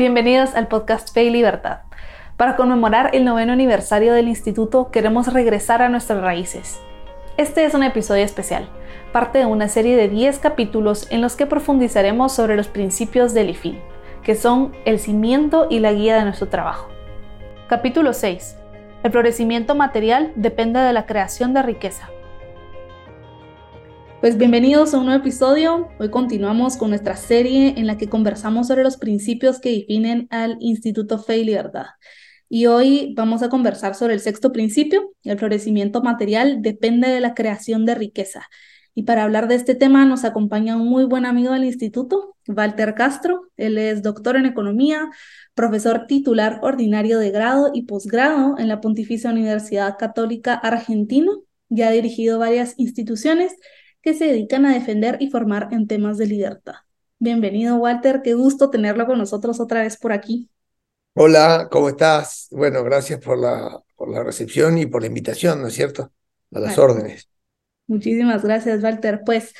Bienvenidos al podcast Fe y Libertad. Para conmemorar el noveno aniversario del instituto queremos regresar a nuestras raíces. Este es un episodio especial, parte de una serie de 10 capítulos en los que profundizaremos sobre los principios del IFIL, que son el cimiento y la guía de nuestro trabajo. Capítulo 6. El florecimiento material depende de la creación de riqueza. Pues bienvenidos a un nuevo episodio. Hoy continuamos con nuestra serie en la que conversamos sobre los principios que definen al Instituto Fe y Libertad. Y hoy vamos a conversar sobre el sexto principio, el florecimiento material depende de la creación de riqueza. Y para hablar de este tema nos acompaña un muy buen amigo del instituto, Walter Castro. Él es doctor en economía, profesor titular ordinario de grado y posgrado en la Pontificia Universidad Católica Argentina. Ya ha dirigido varias instituciones que se dedican a defender y formar en temas de libertad. Bienvenido, Walter. Qué gusto tenerlo con nosotros otra vez por aquí. Hola, ¿cómo estás? Bueno, gracias por la, por la recepción y por la invitación, ¿no es cierto? A las órdenes. Muchísimas gracias, Walter. Pues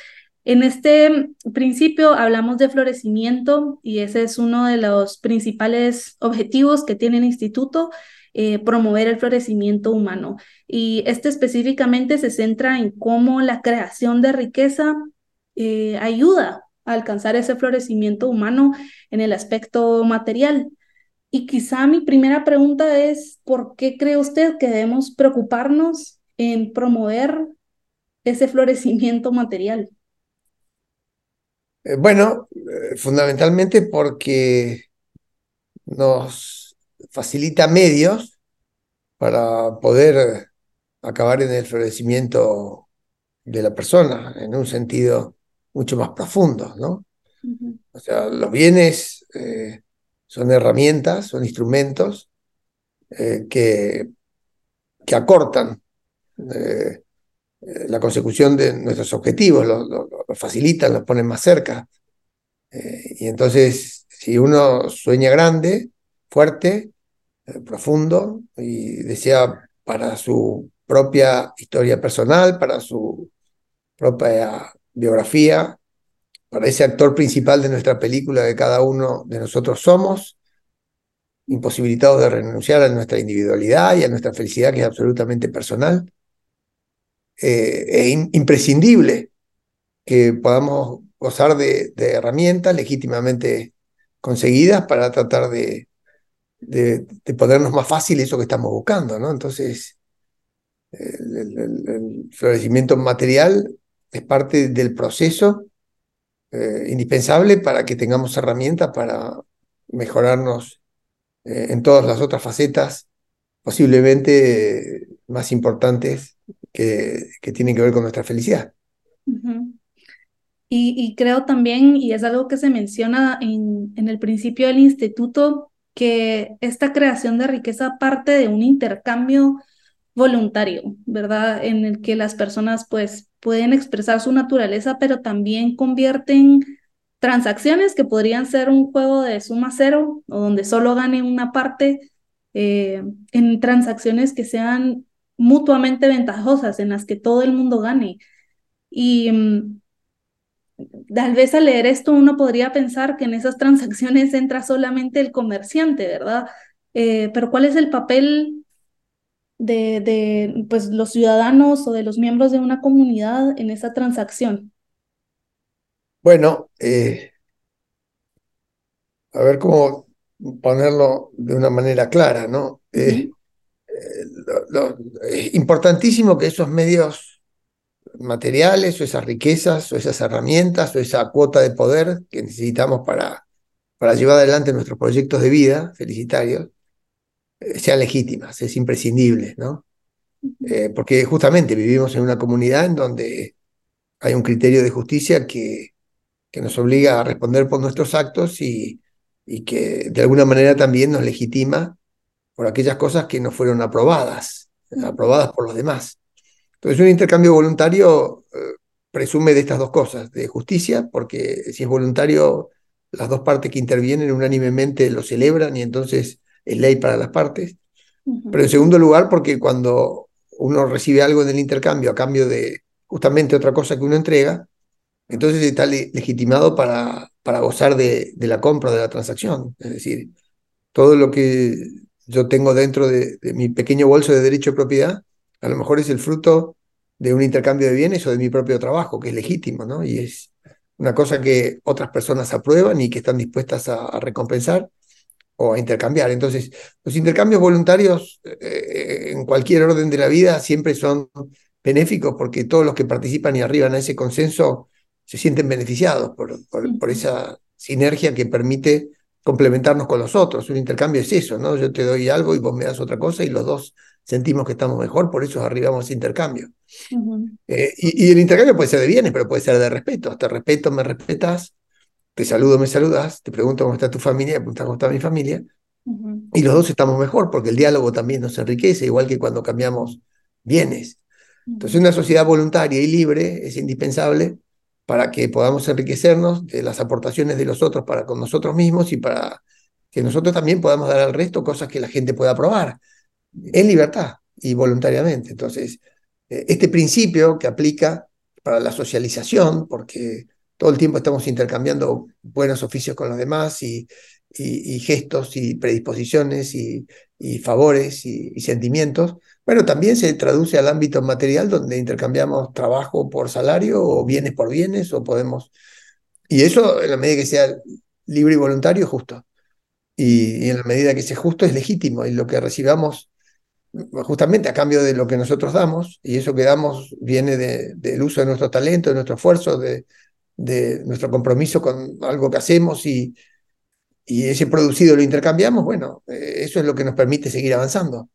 en este principio hablamos de florecimiento y ese es uno de los principales objetivos que tiene el instituto eh, promover el florecimiento humano. Y este específicamente se centra en cómo la creación de riqueza eh, ayuda a alcanzar ese florecimiento humano en el aspecto material. Y quizá mi primera pregunta es, ¿por qué cree usted que debemos preocuparnos en promover ese florecimiento material? Eh, bueno, fundamentalmente porque nos facilita medios para poder acabar en el florecimiento de la persona en un sentido mucho más profundo, ¿no? O sea, los bienes eh, son herramientas, son instrumentos eh, que, que acortan eh, la consecución de nuestros objetivos, los lo, facilitan, los ponen más cerca. y entonces, si uno sueña grande, fuerte, eh, profundo y decía para su propia historia personal, para su propia biografía, para ese actor principal de nuestra película que cada uno de nosotros somos, imposibilitados de renunciar a nuestra individualidad y a nuestra felicidad que es absolutamente personal. Eh, es imprescindible que podamos gozar de herramientas legítimamente conseguidas para tratar de, de, ponernos más fácil eso que estamos buscando, ¿no? Entonces, el, florecimiento material es parte del proceso eh, indispensable para que tengamos herramientas para mejorarnos eh, en todas las otras facetas, posiblemente más importantes que, que, tienen que ver con nuestra felicidad. y, creo también, y es algo que se menciona en, en el principio del instituto, que esta creación de riqueza parte de un intercambio voluntario, ¿verdad? En el que las personas pues pueden expresar su naturaleza, pero también convierten transacciones que podrían ser un juego de suma cero o donde solo gane una parte eh, en transacciones que sean mutuamente ventajosas, en las que todo el mundo gane. Y mm, tal vez al leer esto uno podría pensar que en esas transacciones entra solamente el comerciante, ¿verdad? Eh, pero ¿cuál es el papel de, de pues, los ciudadanos o de los miembros de una comunidad en esa transacción? Bueno, eh, a ver cómo ponerlo de una manera clara, ¿no? Eh, es importantísimo que esos medios materiales o esas riquezas o esas herramientas o esa cuota de poder que necesitamos para, para llevar adelante nuestros proyectos de vida felicitarios eh, sean legítimas, es imprescindible, ¿no? Eh, porque justamente vivimos en una comunidad en donde hay un criterio de justicia que, que nos obliga a responder por nuestros actos y, y que de alguna manera también nos legitima por aquellas cosas que no fueron aprobadas, aprobadas por los demás. Entonces, un intercambio voluntario eh, presume de estas dos cosas, de justicia, porque si es voluntario, las dos partes que intervienen unánimemente lo celebran y entonces es ley para las partes. Pero en segundo lugar, porque cuando uno recibe algo en el intercambio a cambio de justamente otra cosa que uno entrega, entonces está legitimado para para gozar de, de la compra de la transacción. Es decir, todo lo que yo tengo dentro de, de, mi pequeño bolso de derecho de propiedad, a lo mejor es el fruto de un intercambio de bienes o de mi propio trabajo, que es legítimo, ¿no? Y es una cosa que otras personas aprueban y que están dispuestas a, a recompensar o a intercambiar. Entonces, los intercambios voluntarios eh, en cualquier orden de la vida siempre son benéficos porque todos los que participan y arriban a ese consenso se sienten beneficiados por, por, por esa sinergia que permite complementarnos con los otros. Un intercambio es eso, ¿no? Yo te doy algo y vos me das otra cosa y los dos sentimos que estamos mejor, por eso arribamos a ese intercambio. Uh -huh. eh, y, y, el intercambio puede ser de bienes, pero puede ser de respeto. Te respeto, me respetas, te saludo, me saludas, te pregunto cómo está tu familia, te preguntas cómo está mi familia, uh -huh. y los dos estamos mejor, porque el diálogo también nos enriquece, igual que cuando cambiamos bienes. Entonces, una sociedad voluntaria y libre es indispensable para que podamos enriquecernos de las aportaciones de los otros para con nosotros mismos y para que nosotros también podamos dar al resto cosas que la gente pueda probar en libertad y voluntariamente. Entonces, eh, este principio que aplica para la socialización, porque todo el tiempo estamos intercambiando buenos oficios con los demás y, y, gestos y predisposiciones y, favores y, sentimientos, bueno, también se traduce al ámbito material donde intercambiamos trabajo por salario o bienes por bienes o podemos... Y eso en la medida que sea libre y voluntario, justo. Y en la medida que sea justo es legítimo y lo que recibamos justamente a cambio de lo que nosotros damos, y eso que damos viene de, del uso de nuestro talento, de nuestro esfuerzo, de, de, nuestro compromiso con algo que hacemos y, y ese producido lo intercambiamos, bueno, eh, eso es lo que nos permite seguir avanzando,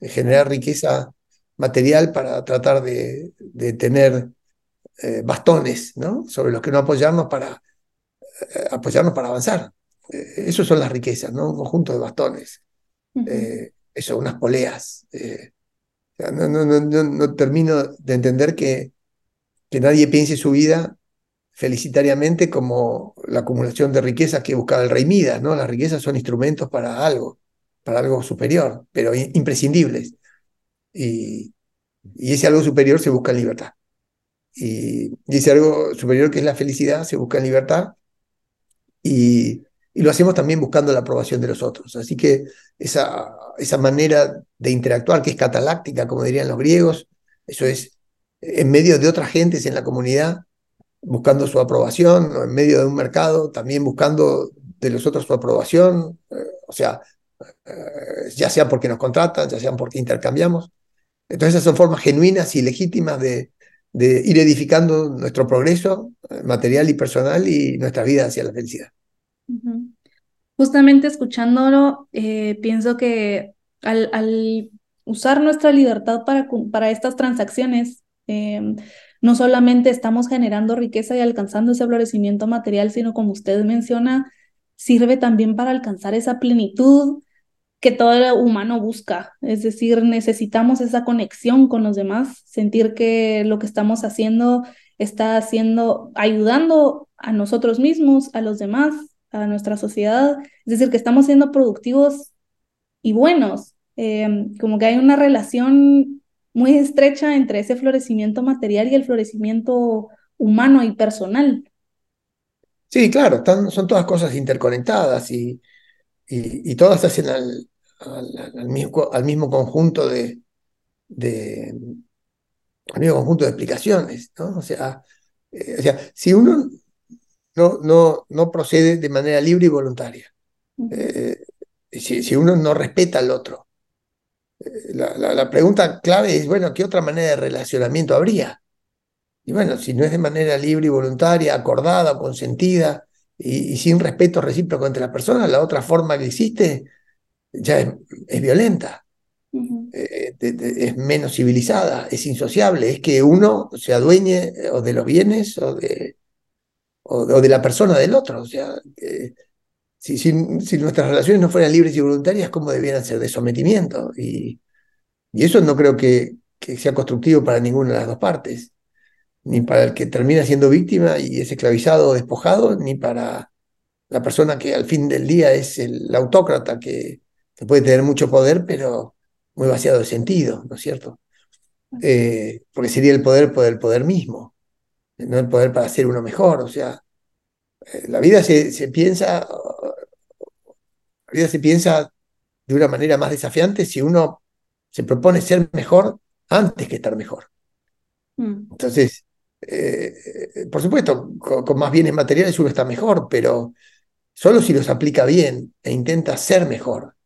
generar riqueza material para tratar de, de tener eh, bastones ¿no? sobre los que no apoyarnos para eh, apoyarnos para avanzar. Eh, eso son las riquezas, ¿no? un conjunto de bastones. Uh -huh eso, unas poleas. Eh, no, no, no, no, termino de entender que, que nadie piense su vida felicitariamente como la acumulación de riquezas que buscaba el rey Midas, ¿no? Las riquezas son instrumentos para algo, para algo superior, pero imprescindibles. Y, y ese algo superior se busca en libertad. Y, y, ese algo superior que es la felicidad se busca en libertad. Y, y lo hacemos también buscando la aprobación de los otros. Así que esa, esa manera de interactuar, que es cataláctica, como dirían los griegos, eso es en medio de otras gentes en la comunidad, buscando su aprobación, o en medio de un mercado, también buscando de los otros su aprobación, eh, o sea, eh, ya sea porque nos contratan, ya sea porque intercambiamos. Entonces esas son formas genuinas y legítimas de, de ir edificando nuestro progreso eh, material y personal y nuestra vida hacia la felicidad. Uh -huh. Justamente escuchándolo, eh, pienso que al, usar nuestra libertad para, para estas transacciones, eh, no solamente estamos generando riqueza y alcanzando ese florecimiento material, sino como usted menciona, sirve también para alcanzar esa plenitud que todo humano busca. Es decir, necesitamos esa conexión con los demás, sentir que lo que estamos haciendo está haciendo, ayudando a nosotros mismos, a los demás, a nuestra sociedad, es decir, que estamos siendo productivos y buenos, eh, como que hay una relación muy estrecha entre ese florecimiento material y el florecimiento humano y personal. Sí, claro, están, son todas cosas interconectadas y, y, todas hacen al, al, al, mismo, al mismo conjunto de, de, al mismo conjunto de explicaciones, ¿no? O sea, eh, o sea si uno no, no, no procede de manera libre y voluntaria. Eh, si, si, uno no respeta al otro. Eh, la, la, la, pregunta clave es, bueno, ¿qué otra manera de relacionamiento habría? Y bueno, si no es de manera libre y voluntaria, acordada, consentida y, y sin respeto recíproco entre las personas, la otra forma que existe ya es, es violenta. Uh -huh. eh, de, de, es menos civilizada, es insociable, es que uno se adueñe o de los bienes o de, o, de la persona del otro. O sea, eh, si, si, si, nuestras relaciones no fueran libres y voluntarias, ¿cómo debieran ser de sometimiento? Y, y eso no creo que, que, sea constructivo para ninguna de las dos partes, ni para el que termina siendo víctima y es esclavizado o despojado, ni para la persona que al fin del día es el, el autócrata que, que, puede tener mucho poder, pero muy vaciado de sentido, ¿no es cierto? Eh, porque sería el poder por el poder mismo no el poder para ser uno mejor, o sea, Eh, la vida se, se piensa, la vida se piensa de una manera más desafiante si uno se propone ser mejor antes que estar mejor. Mm. Entonces, eh, por supuesto, con, más bienes materiales uno está mejor, pero solo si los aplica bien e intenta ser mejor.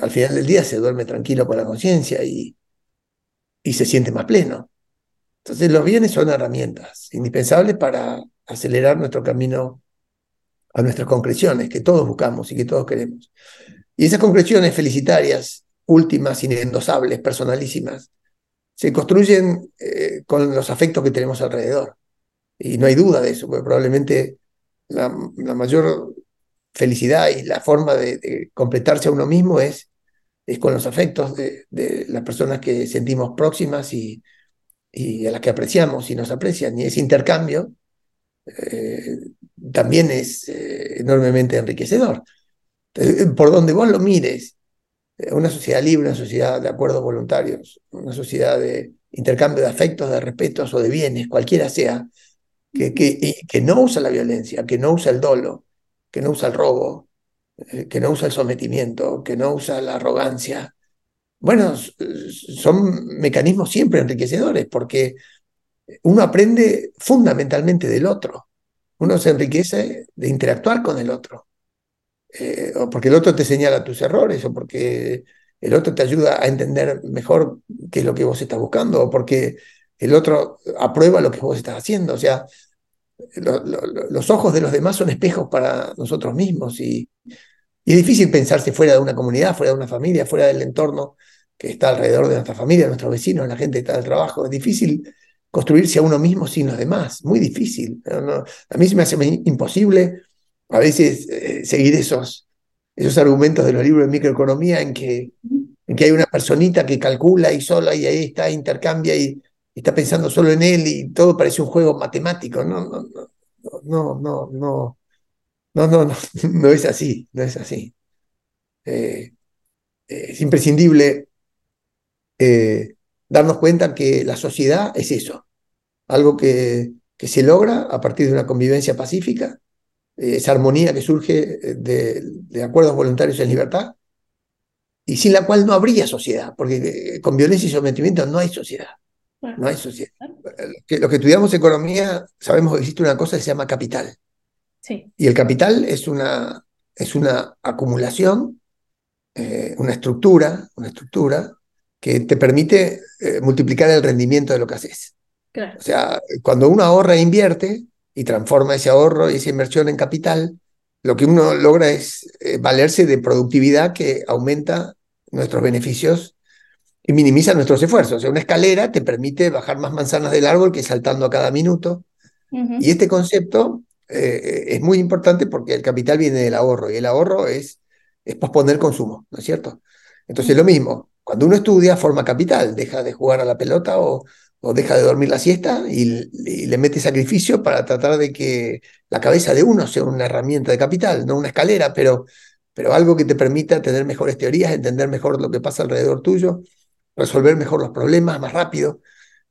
Al final del día se duerme tranquilo con la conciencia y, y se siente más pleno. Entonces los bienes son herramientas indispensables para acelerar nuestro camino a nuestras concreciones que todos buscamos y que todos queremos. Y esas concreciones felicitarias, últimas, inendosables, personalísimas, se construyen eh, con los afectos que tenemos alrededor. Y no hay duda de eso, porque probablemente la, mayor felicidad y la forma de, completarse a uno mismo es, es con los afectos de, las personas que sentimos próximas y, y, a las que apreciamos y nos aprecian. Y ese intercambio eh, también es eh, enormemente enriquecedor. por donde vos lo mires, eh, una sociedad libre, una sociedad de acuerdos voluntarios, una sociedad de intercambio de afectos, de respetos o de bienes, cualquiera sea, que, que, que no usa la violencia, que no usa el dolo, que no usa el robo, eh, que no usa el sometimiento, que no usa la arrogancia. Bueno, son mecanismos siempre enriquecedores porque uno aprende fundamentalmente del otro. Uno se enriquece de interactuar con el otro. Eh, o porque el otro te señala tus errores, o porque el otro te ayuda a entender mejor qué es lo que vos estás buscando, o porque el otro aprueba lo que vos estás haciendo. O sea, los ojos de los demás son espejos para nosotros mismos y, y, es difícil pensarse fuera de una comunidad, fuera de una familia, fuera del entorno que está alrededor de nuestra familia, nuestros vecinos, la gente que está del trabajo. Es difícil construirse a uno mismo sin los demás, muy difícil. a mí se me hace imposible a veces eh, seguir esos, esos argumentos de los libros de microeconomía en que, en que hay una personita que calcula y sola y ahí está, intercambia y, está pensando solo en él y todo parece un juego matemático. No, no, no, no, no, no, no, no, no, no es así, no es así. Eh, es imprescindible eh, darnos cuenta que la sociedad es eso, algo que, que se logra a partir de una convivencia pacífica esa armonía que surge eh, de, acuerdos voluntarios en libertad, y sin la cual no habría sociedad, porque eh, con violencia y sometimiento no hay sociedad. No hay sociedad. Que, los que estudiamos economía sabemos que existe una cosa que se llama capital. Sí. Y el capital es una, es una acumulación, eh, una estructura, una estructura que te permite multiplicar el rendimiento de lo que haces. O sea, cuando uno ahorra e invierte, y transforma ese ahorro y esa inversión en capital, lo que uno logra es eh, valerse de productividad que aumenta nuestros beneficios y minimiza nuestros esfuerzos. O sea, una escalera te permite bajar más manzanas del árbol que saltando a cada minuto. Y este concepto eh, es muy importante porque el capital viene del ahorro y el ahorro es, es posponer consumo, ¿no es cierto? Entonces, lo mismo, cuando uno estudia, forma capital, deja de jugar a la pelota o, o deja de dormir la siesta y, le mete sacrificio para tratar de que la cabeza de uno sea una herramienta de capital, no una escalera, pero, pero algo que te permita tener mejores teorías, entender mejor lo que pasa alrededor tuyo, resolver mejor los problemas más rápido.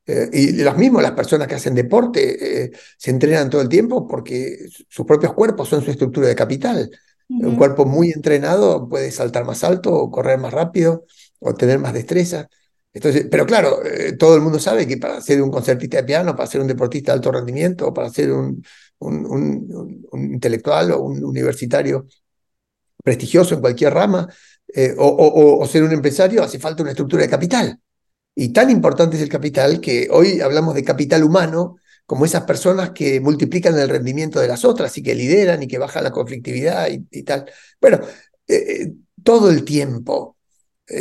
Eh, y los mismos, las personas que hacen deporte, eh, se entrenan todo el tiempo porque sus propios cuerpos son su estructura de capital. Un cuerpo muy entrenado puede saltar más alto o correr más rápido o tener más destreza. Entonces, pero claro, eh, todo el mundo sabe que para ser un concertista de piano, para ser un deportista de alto rendimiento, o para ser un, intelectual o un universitario prestigioso en cualquier rama, eh, o, ser un empresario, hace falta una estructura de capital. Y tan importante es el capital que hoy hablamos de capital humano como esas personas que multiplican el rendimiento de las otras y que lideran y que bajan la conflictividad y, tal. Bueno, eh, todo el tiempo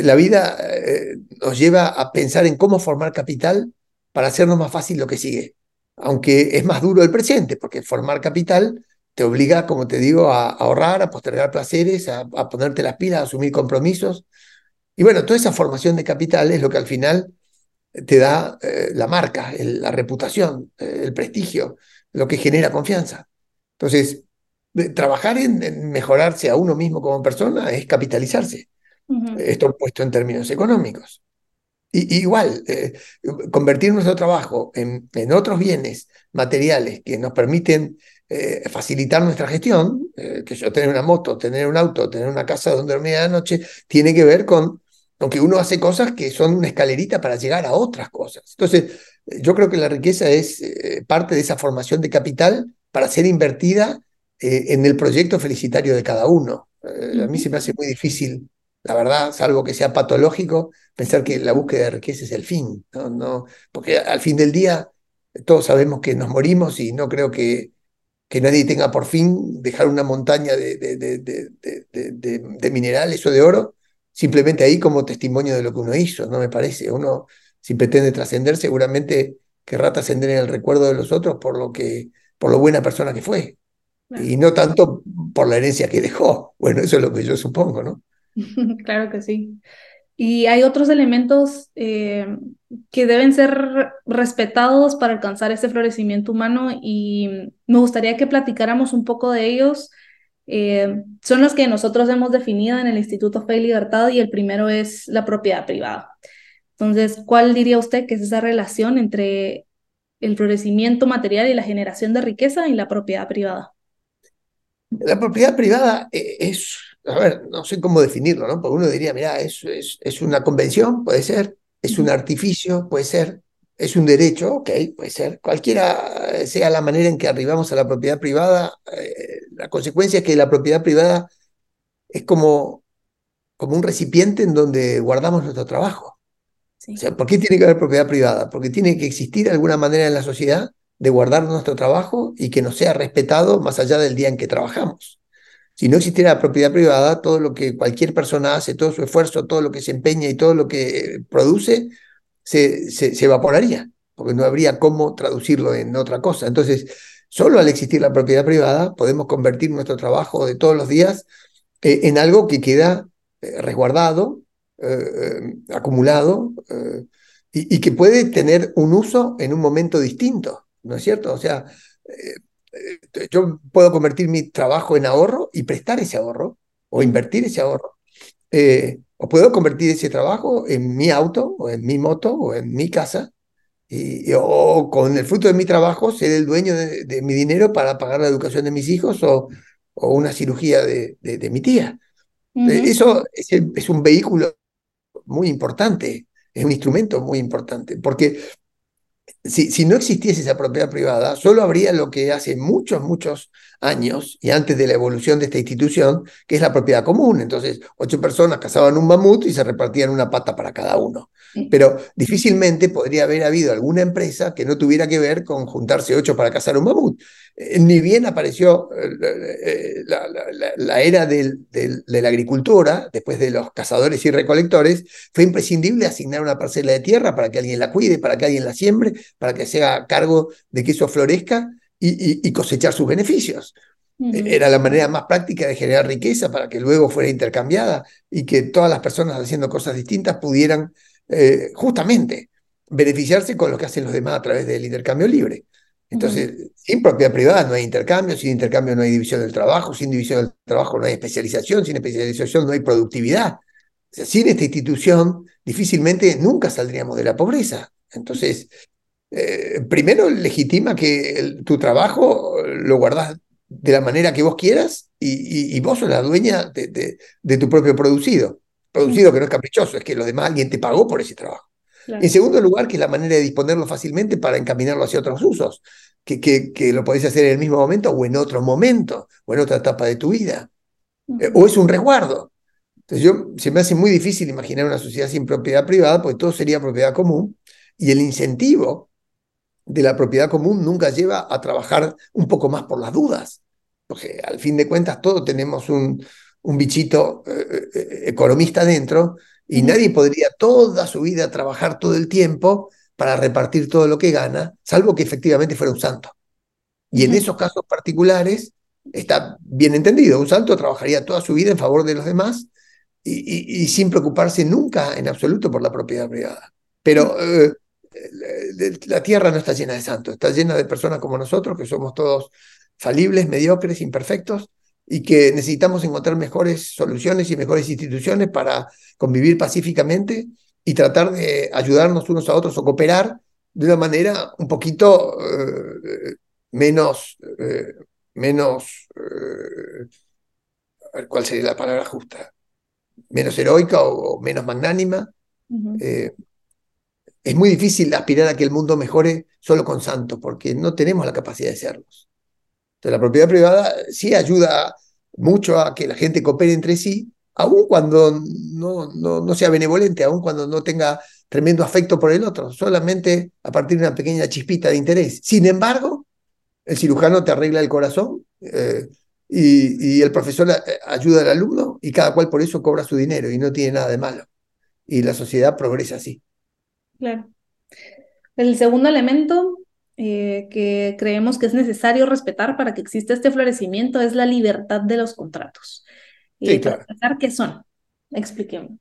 la vida eh, nos lleva a pensar en cómo formar capital para hacernos más fácil lo que sigue. Aunque es más duro el presente, porque formar capital te obliga, como te digo, a, ahorrar, a postergar placeres, a, ponerte las pilas, a asumir compromisos. Y bueno, toda esa formación de capital es lo que al final te da eh, la marca, la reputación, eh, el prestigio, lo que genera confianza. Entonces, trabajar en mejorarse a uno mismo como persona es capitalizarse. Esto puesto en términos económicos. Y, igual, eh, convertir nuestro trabajo en, en, otros bienes materiales que nos permiten eh, facilitar nuestra gestión, eh, que yo tener una moto, tener un auto, tener una casa donde dormir a la noche, tiene que ver con, con que uno hace cosas que son una escalerita para llegar a otras cosas. Entonces, yo creo que la riqueza es parte de esa formación de capital para ser invertida en el proyecto felicitario de cada uno. a mí se me hace muy difícil la verdad, salvo que sea patológico, pensar que la búsqueda de riqueza es el fin, ¿no? no porque al fin del día todos sabemos que nos morimos y no creo que, que nadie tenga por fin dejar una montaña de, de, de, de, minerales o de oro simplemente ahí como testimonio de lo que uno hizo, no me parece. Uno, si pretende trascender, seguramente querrá trascender en el recuerdo de los otros por lo que, por lo buena persona que fue. Y no tanto por la herencia que dejó. Bueno, eso es lo que yo supongo, ¿no? Claro que sí. Y hay otros elementos eh, que deben ser respetados para alcanzar ese florecimiento humano y me gustaría que platicáramos un poco de ellos. Eh, son los que nosotros hemos definido en el Instituto Fe y Libertad y el primero es la propiedad privada. Entonces, ¿cuál diría usted que es esa relación entre el florecimiento material y la generación de riqueza y la propiedad privada? La propiedad privada eh, es a ver, no sé cómo definirlo, ¿no? Porque uno diría, mira, es, es, es una convención, puede ser, es un artificio, puede ser, es un derecho, ok, puede ser. Cualquiera sea la manera en que arribamos a la propiedad privada, eh, la consecuencia es que la propiedad privada es como, como un recipiente en donde guardamos nuestro trabajo. O sea, ¿por qué tiene que haber propiedad privada? Porque tiene que existir alguna manera en la sociedad de guardar nuestro trabajo y que nos sea respetado más allá del día en que trabajamos. Si no existiera la propiedad privada, todo lo que cualquier persona hace, todo su esfuerzo, todo lo que se empeña y todo lo que produce, se, evaporaría, porque no habría cómo traducirlo en otra cosa. Entonces, solo al existir la propiedad privada podemos convertir nuestro trabajo de todos los días eh, en algo que queda eh, resguardado, eh, acumulado, y, y, que puede tener un uso en un momento distinto, ¿no es cierto? O sea, eh, yo puedo convertir mi trabajo en ahorro y prestar ese ahorro o invertir ese ahorro. Eh, o puedo convertir ese trabajo en mi auto o en mi moto o en mi casa y, o con el fruto de mi trabajo ser el dueño de, mi dinero para pagar la educación de mis hijos o, o una cirugía de, de, mi tía. Eh, eso es, es, un vehículo muy importante, es un instrumento muy importante, porque si, no existiese esa propiedad privada, solo habría lo que hace muchos, muchos años y antes de la evolución de esta institución, que es la propiedad común. Entonces, ocho personas cazaban un mamut y se repartían una pata para cada uno. Pero difícilmente podría haber habido alguna empresa que no tuviera que ver con juntarse ocho para cazar un mamut. Eh, ni bien apareció eh, la, era de la agricultura, después de los cazadores y recolectores, fue imprescindible asignar una parcela de tierra para que alguien la cuide, para que alguien la siembre, para que se haga cargo de que eso florezca y, cosechar sus beneficios. Era la manera más práctica de generar riqueza para que luego fuera intercambiada y que todas las personas haciendo cosas distintas pudieran eh, justamente beneficiarse con lo que hacen los demás a través del intercambio libre. Entonces, sin propiedad privada no hay intercambio, sin intercambio no hay división del trabajo, sin división del trabajo no hay especialización, sin especialización no hay productividad. sin esta institución difícilmente nunca saldríamos de la pobreza. Entonces, eh, primero legitima que tu trabajo lo guardas de la manera que vos quieras y, vos sos la dueña de, de, tu propio producido. Producido que no es caprichoso, es que lo demás alguien te pagó por ese trabajo. En segundo lugar, que es la manera de disponerlo fácilmente para encaminarlo hacia otros usos, que, que, que, lo podés hacer en el mismo momento o en otro momento, o en otra etapa de tu vida. Eh, o es un resguardo. Entonces yo, se me hace muy difícil imaginar una sociedad sin propiedad privada, porque todo sería propiedad común, y el incentivo de la propiedad común nunca lleva a trabajar un poco más por las dudas, porque al fin de cuentas todos tenemos un, un bichito eh, eh, economista dentro y nadie podría toda su vida trabajar todo el tiempo para repartir todo lo que gana, salvo que efectivamente fuera un santo. Y en esos casos particulares está bien entendido, un santo trabajaría toda su vida en favor de los demás y, sin preocuparse nunca en absoluto por la propiedad privada. Pero la tierra no está llena de santos, está llena de personas como nosotros, que somos todos falibles, mediocres, imperfectos, y que necesitamos encontrar mejores soluciones y mejores instituciones para convivir pacíficamente y tratar de ayudarnos unos a otros o cooperar de una manera un poquito eh, menos, eh, menos, eh, a ver, ¿cuál sería la palabra justa? Menos heroica o, o menos magnánima. Es muy difícil aspirar a que el mundo mejore solo con santos, porque no tenemos la capacidad de serlos. Entonces, la propiedad privada sí ayuda mucho a que la gente coopere entre sí, aun cuando no, no, sea benevolente, aun cuando no tenga tremendo afecto por el otro, solamente a partir de una pequeña chispita de interés. Sin embargo, el cirujano te arregla el corazón eh, y, y el profesor ayuda al alumno y cada cual por eso cobra su dinero y no tiene nada de malo. Y la sociedad progresa así. Claro. El segundo elemento eh, que creemos que es necesario respetar para que exista este florecimiento es la libertad de los contratos. Sí, Eh, claro. ¿qué son? Expliquemos.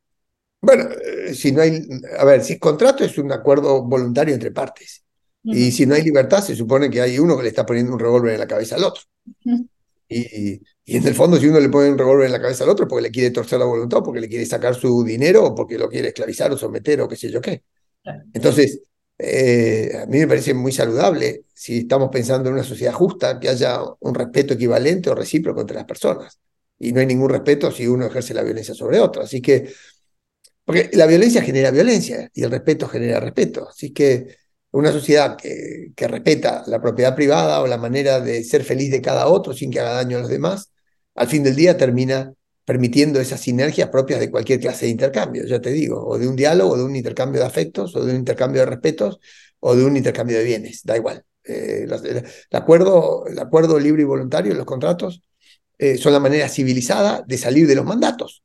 Bueno, eh, si no hay, a ver, si contrato es un acuerdo voluntario entre partes. Y si no hay libertad, se supone que hay uno que le está poniendo un revólver en la cabeza al otro. Ujú. Y, y en el fondo, si uno le pone un revólver en la cabeza al otro, porque le quiere torcer la voluntad, o porque le quiere sacar su dinero, o porque lo quiere esclavizar o someter, o qué sé yo qué. Entonces, eh, a mí me parece muy saludable, si estamos pensando en una sociedad justa, que haya un respeto equivalente o recíproco entre las personas. Y no hay ningún respeto si uno ejerce la violencia sobre otro. Así que, porque la violencia genera violencia y el respeto genera respeto. Así que una sociedad que, que respeta la propiedad privada o la manera de ser feliz de cada otro sin que haga daño a los demás, al fin del día termina permitiendo esas sinergias propias de cualquier clase de intercambio, ya te digo, o de un diálogo, o de un intercambio de afectos, o de un intercambio de respetos, o de un intercambio de bienes, da igual. Eh, los- el, acuerdo, el acuerdo libre y voluntario, los contratos, eh, son la manera civilizada de salir de los mandatos.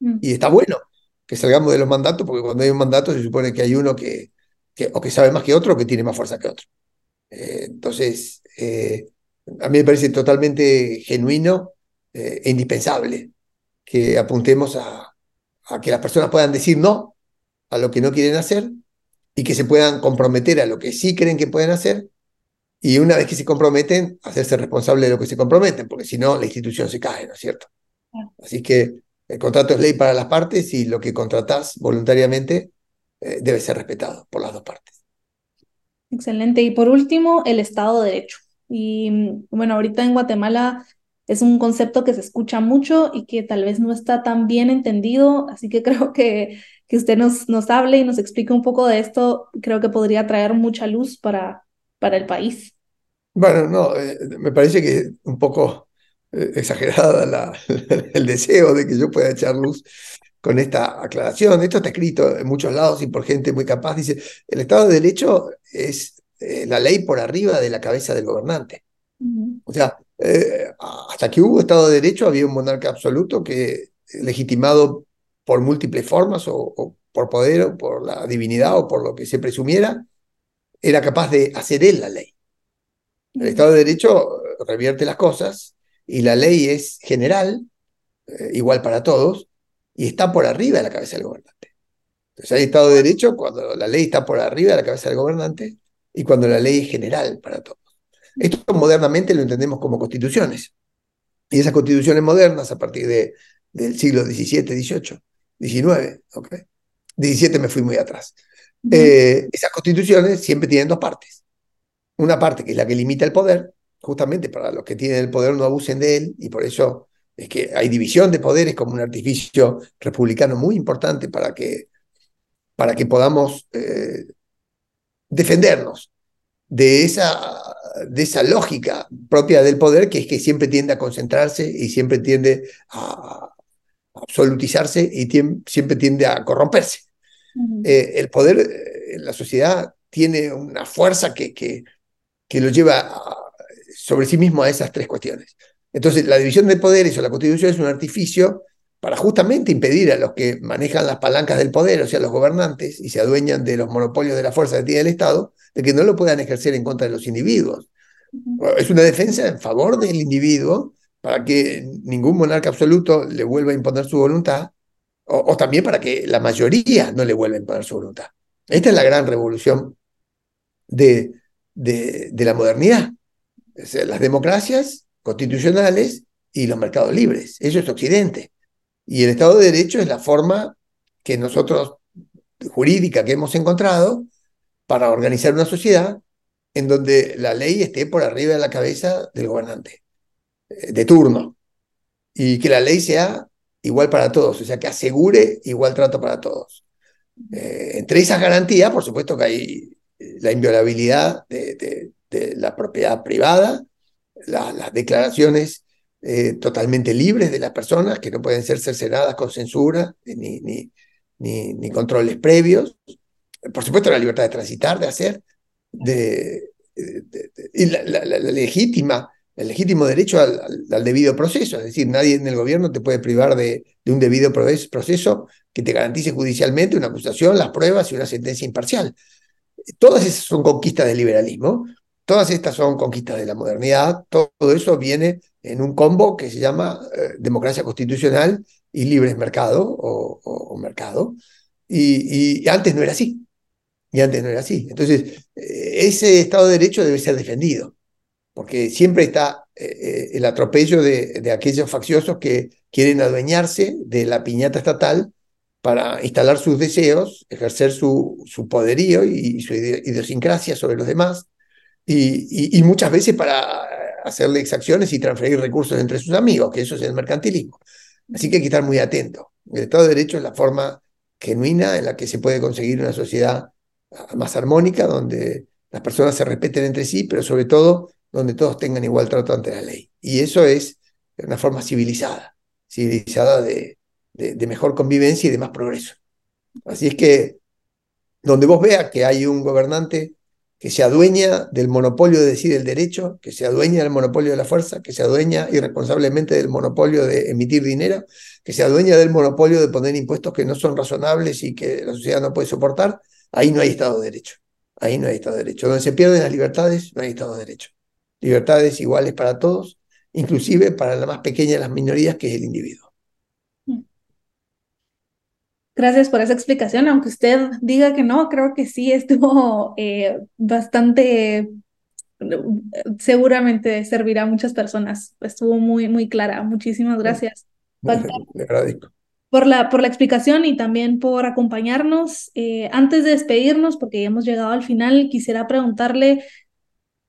Mm. Y está bueno que salgamos de los mandatos, porque cuando hay un mandato se supone que hay uno que, que o que sabe más que otro o que tiene más fuerza que otro. Eh, entonces, a mí me parece totalmente genuino eh, indispensable que apuntemos a, a que las personas puedan decir no a lo que no quieren hacer y que se puedan comprometer a lo que sí creen que pueden hacer y una vez que se comprometen, hacerse responsable de lo que se comprometen, porque si no, la institución se cae, ¿no es cierto? Así que el contrato es ley para las partes y lo que contratás voluntariamente eh, debe ser respetado por las dos partes. Excelente. Y por último, el Estado de Derecho. Y mm, bueno, ahorita en Guatemala es un concepto que se escucha mucho y que tal vez no está tan bien entendido, así que creo que, que usted nos, nos hable y nos explique un poco de esto, creo que podría traer mucha luz para, para el país. Bueno, no, eh, me parece que un poco eh, exagerada la, el deseo de que yo pueda echar luz con esta aclaración. Esto está escrito en muchos lados y por gente muy capaz. Dice, el Estado de Derecho es eh, la ley por arriba de la cabeza del gobernante. O sea, eh, hasta que hubo Estado de Derecho había un monarca absoluto que, legitimado por múltiples formas, o, o por poder, o por la divinidad, o por lo que se presumiera, era capaz de hacer él la ley. El Estado de Derecho revierte las cosas y la ley es general, eh, igual para todos, y está por arriba de la cabeza del gobernante. Entonces hay Estado de Derecho cuando la ley está por arriba de la cabeza del gobernante y cuando la ley es general para todos. Esto modernamente lo entendemos como constituciones. Y esas constituciones modernas, a partir de, del siglo XVII, XVIII, XIX, ¿ok? XVII me fui muy atrás. Eh, esas constituciones siempre tienen dos partes. Una parte que es la que limita el poder, justamente para los que tienen el poder no abusen de él, y por eso es que hay división de poderes como un artificio republicano muy importante para que, para que podamos eh, defendernos de esa, de esa lógica propia del poder, que es que siempre tiende a concentrarse y siempre tiende a absolutizarse y siempre tiende a corromperse. Eh, el poder eh, en la sociedad tiene una fuerza que, que, que lo lleva a- sobre sí mismo a esas tres cuestiones. Entonces, la división de poderes o la constitución es un artificio para justamente impedir a los que manejan las palancas del poder, o sea, los gobernantes, y se adueñan de los monopolios de la fuerza que tiene el Estado, de que no lo puedan ejercer en contra de los individuos. Es una defensa en favor del individuo para que ningún monarca absoluto le vuelva a imponer su voluntad, o, o también para que la mayoría no le vuelva a imponer su voluntad. Esta es la gran revolución de, de, de la modernidad. Las democracias constitucionales y los mercados libres. Eso es Occidente. Y el Estado de Derecho es la forma que nosotros, jurídica, que hemos encontrado para organizar una sociedad en donde la ley esté por arriba de la cabeza del gobernante eh, de turno y que la ley sea igual para todos, o sea, que asegure igual trato para todos. Eh, entre esas garantías, por supuesto que hay la inviolabilidad de, la propiedad privada, las declaraciones eh, totalmente libres de las personas que no pueden ser cercenadas con censura ni, ni, ni, controles previos. Por supuesto, la libertad de transitar, de hacer, de, y la, legítima, el legítimo derecho al, debido proceso. Es decir, nadie en el gobierno te puede privar de, un debido proceso que te garantice judicialmente una acusación, las pruebas y una sentencia imparcial. Todas esas son conquistas del liberalismo, todas estas son conquistas de la modernidad, todo eso viene en un combo que se llama eh, democracia constitucional y libre mercado o, mercado. Y, antes no era así. Y antes no era así. Entonces, eh, ese Estado de Derecho debe ser defendido, porque siempre está eh, el atropello de, aquellos facciosos que quieren adueñarse de la piñata estatal para instalar sus deseos, ejercer su, su poderío y, su idiosincrasia sobre los demás, y, y, muchas veces para hacerle exacciones y transferir recursos entre sus amigos, que eso es el mercantilismo. Así que hay que estar muy atento. El Estado de Derecho es la forma genuina en la que se puede conseguir una sociedad más armónica, donde las personas se respeten entre sí, pero sobre todo donde todos tengan igual trato ante la ley. Y eso es una forma civilizada, civilizada de, de, mejor convivencia y de más progreso. Así es que donde vos veas que hay un gobernante que se adueña del monopolio de decir el derecho, que se adueña del monopolio de la fuerza, que se adueña irresponsablemente del monopolio de emitir dinero, que se adueña del monopolio de poner impuestos que no son razonables y que la sociedad no puede soportar, ahí no hay Estado de Derecho. Ahí no hay Estado de Derecho. Donde se pierden las libertades, no hay Estado de Derecho. Libertades iguales para todos, inclusive para la más pequeña de las minorías, que es el individuo. Gracias por esa explicación, aunque usted diga que no, creo que sí estuvo eh, bastante, seguramente servirá a muchas personas. Estuvo muy, muy clara. Muchísimas gracias. Le agradezco. Por la, por la explicación y también por acompañarnos. Eh, antes de despedirnos, porque ya hemos llegado al final, quisiera preguntarle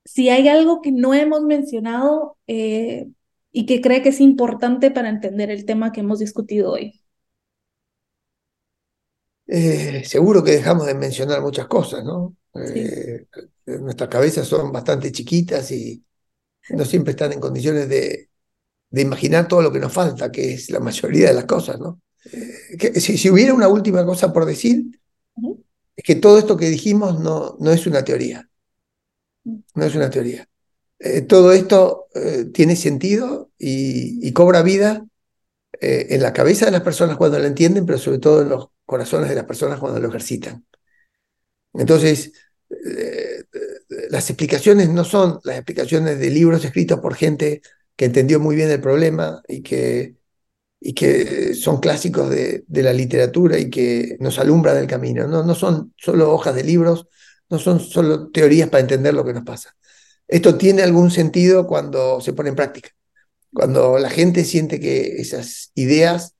si hay algo que no hemos mencionado eh, y que cree que es importante para entender el tema que hemos discutido hoy. Eh, seguro que dejamos de mencionar muchas cosas, ¿no? Nuestras cabezas son bastante chiquitas y no siempre están en condiciones de, de, imaginar todo lo que nos falta, que es la mayoría de las cosas, ¿no? Eh, que, si, hubiera una última cosa por decir, es que todo esto que dijimos no, no es una teoría. Mm. No es una teoría. todo esto tiene sentido y, y cobra vida en la cabeza de las personas cuando la entienden, pero sobre todo en los corazones de las personas cuando lo ejercitan. Entonces, eh, las explicaciones no son las explicaciones de libros escritos por gente que entendió muy bien el problema y que, y que son clásicos de, de la literatura y que nos alumbran el camino. No, no son solo hojas de libros, no son solo teorías para entender lo que nos pasa. Esto tiene algún sentido cuando se pone en práctica, cuando la gente siente que esas ideas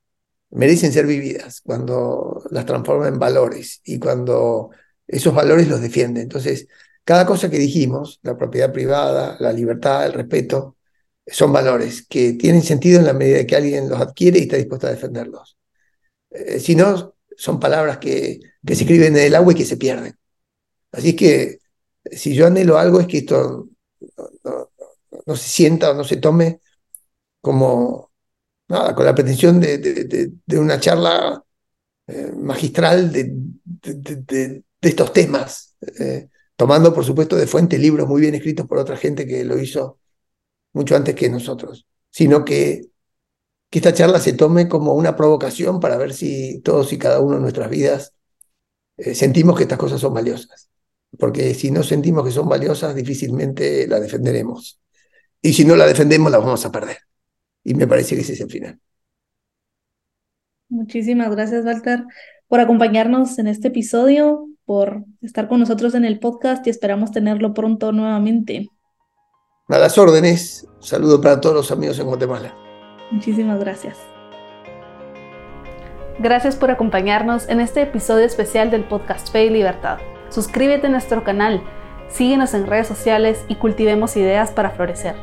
merecen ser vividas, cuando las transforma en valores y cuando esos valores los defiende. Entonces, cada cosa que dijimos, la propiedad privada, la libertad, el respeto, son valores que tienen sentido en la medida que alguien los adquiere y está dispuesto a defenderlos. Eh, si no, son palabras que, que se escriben en el agua y que se pierden. Así que si yo anhelo algo es que esto no se sienta o no se tome como nada, con la pretensión de, de, una charla eh, magistral de, estos temas, eh, tomando por supuesto de fuente libros muy bien escritos por otra gente que lo hizo mucho antes que nosotros, sino que, que esta charla se tome como una provocación para ver si todos y cada uno en nuestras vidas eh, sentimos que estas cosas son valiosas. Porque si no sentimos que son valiosas, difícilmente la defenderemos. Y si no la defendemos, la vamos a perder. Y me parece que ese es el final. Muchísimas gracias, Walter, por acompañarnos en este episodio, por estar con nosotros en el podcast y esperamos tenerlo pronto nuevamente. A las órdenes. saludo para todos los amigos en Guatemala. Muchísimas gracias. Gracias por acompañarnos en este episodio especial del podcast Fe y Libertad. Suscríbete a nuestro canal Síguenos en redes sociales y cultivemos ideas para florecer.